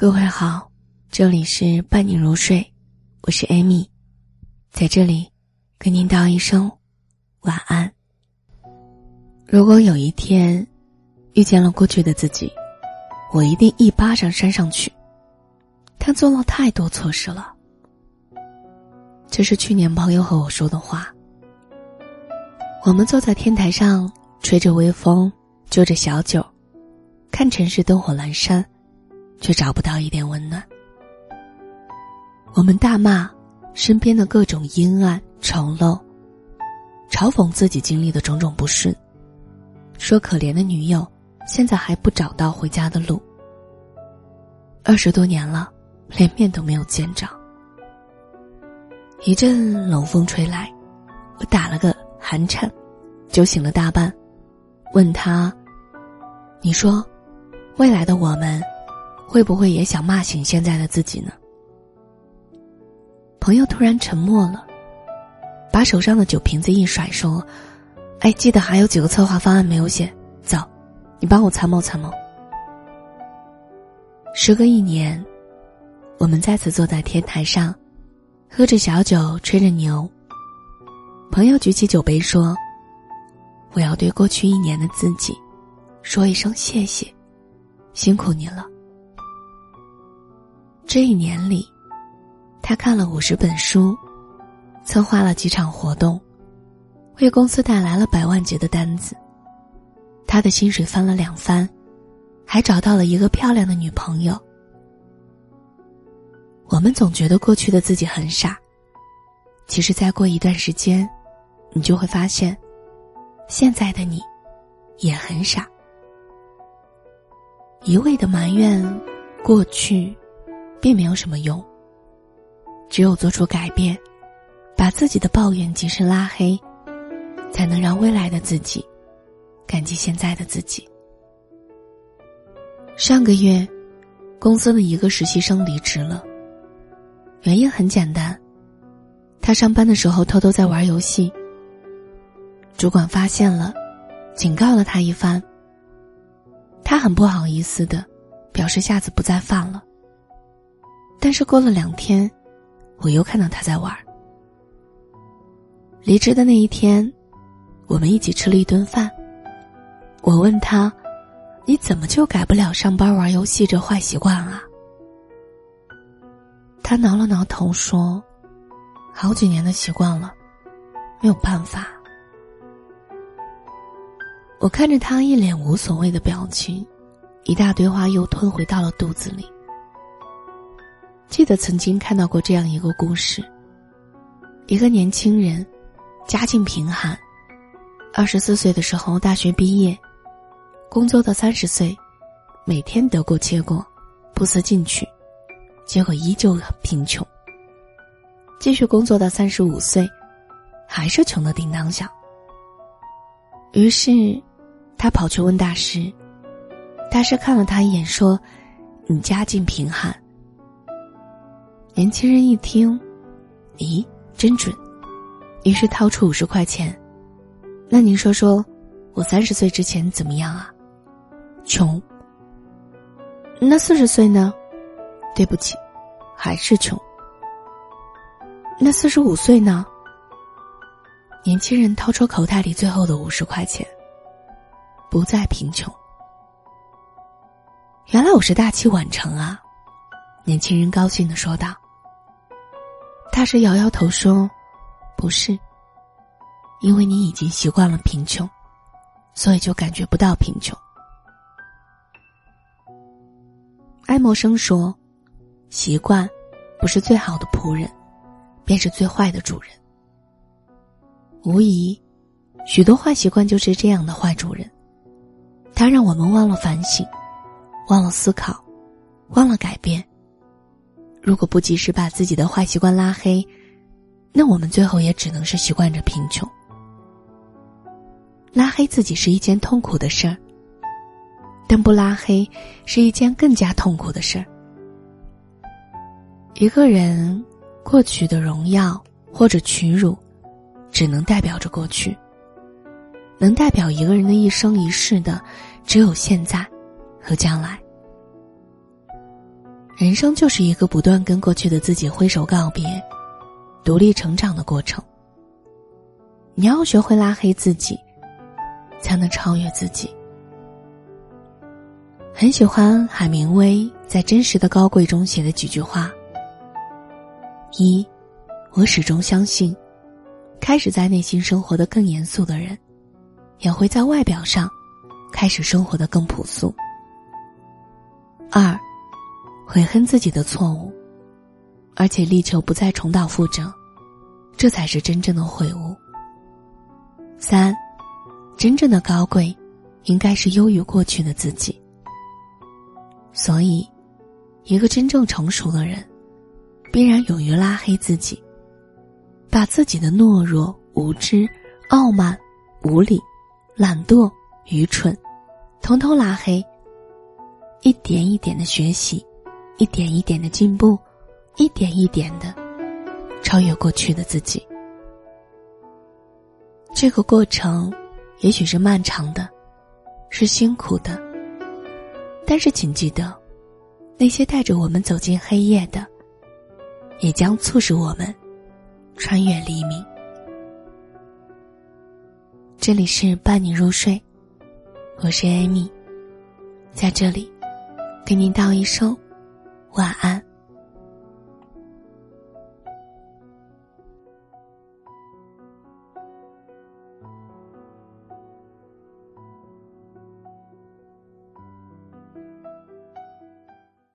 各位好，这里是伴你入睡，我是艾米，在这里跟您道一声晚安。如果有一天遇见了过去的自己，我一定一巴掌扇上去。他做了太多错事了，这是去年朋友和我说的话。我们坐在天台上，吹着微风，就着小酒，看城市灯火阑珊。却找不到一点温暖。我们大骂身边的各种阴暗丑陋，嘲讽自己经历的种种不顺，说可怜的女友现在还不找到回家的路。二十多年了，连面都没有见着。一阵冷风吹来，我打了个寒颤，酒醒了大半，问他：“你说，未来的我们？”会不会也想骂醒现在的自己呢？朋友突然沉默了，把手上的酒瓶子一甩，说：“哎，记得还有几个策划方案没有写，走，你帮我参谋参谋。”时隔一年，我们再次坐在天台上，喝着小酒，吹着牛。朋友举起酒杯说：“我要对过去一年的自己，说一声谢谢，辛苦你了。”这一年里，他看了五十本书，策划了几场活动，为公司带来了百万级的单子。他的薪水翻了两番，还找到了一个漂亮的女朋友。我们总觉得过去的自己很傻，其实再过一段时间，你就会发现，现在的你也很傻。一味的埋怨过去。并没有什么用。只有做出改变，把自己的抱怨及时拉黑，才能让未来的自己感激现在的自己。上个月，公司的一个实习生离职了。原因很简单，他上班的时候偷偷在玩游戏。主管发现了，警告了他一番。他很不好意思的，表示下次不再犯了。但是过了两天，我又看到他在玩。离职的那一天，我们一起吃了一顿饭。我问他：“你怎么就改不了上班玩游戏这坏习惯啊？”他挠了挠头说：“好几年的习惯了，没有办法。”我看着他一脸无所谓的表情，一大堆话又吞回到了肚子里。记得曾经看到过这样一个故事：一个年轻人，家境贫寒，二十四岁的时候大学毕业，工作到三十岁，每天得过且过，不思进取，结果依旧很贫穷。继续工作到三十五岁，还是穷的叮当响。于是，他跑去问大师，大师看了他一眼说：“你家境贫寒。”年轻人一听，咦，真准，于是掏出五十块钱。那您说说，我三十岁之前怎么样啊？穷。那四十岁呢？对不起，还是穷。那四十五岁呢？年轻人掏出口袋里最后的五十块钱，不再贫穷。原来我是大器晚成啊！年轻人高兴的说道。大师摇摇头说：“不是，因为你已经习惯了贫穷，所以就感觉不到贫穷。”爱默生说：“习惯不是最好的仆人，便是最坏的主人。”无疑，许多坏习惯就是这样的坏主人，它让我们忘了反省，忘了思考，忘了改变。如果不及时把自己的坏习惯拉黑，那我们最后也只能是习惯着贫穷。拉黑自己是一件痛苦的事儿，但不拉黑是一件更加痛苦的事儿。一个人过去的荣耀或者屈辱，只能代表着过去。能代表一个人的一生一世的，只有现在和将来。人生就是一个不断跟过去的自己挥手告别、独立成长的过程。你要学会拉黑自己，才能超越自己。很喜欢海明威在《真实的高贵》中写的几句话：一，我始终相信，开始在内心生活的更严肃的人，也会在外表上开始生活的更朴素。二。悔恨自己的错误，而且力求不再重蹈覆辙，这才是真正的悔悟。三，真正的高贵，应该是优于过去的自己。所以，一个真正成熟的人，必然勇于拉黑自己，把自己的懦弱、无知、傲慢、无理、懒惰、愚蠢，通通拉黑，一点一点的学习。一点一点的进步，一点一点的超越过去的自己。这个过程也许是漫长的，是辛苦的。但是，请记得，那些带着我们走进黑夜的，也将促使我们穿越黎明。这里是伴你入睡，我是艾米，在这里给您道一声。晚安。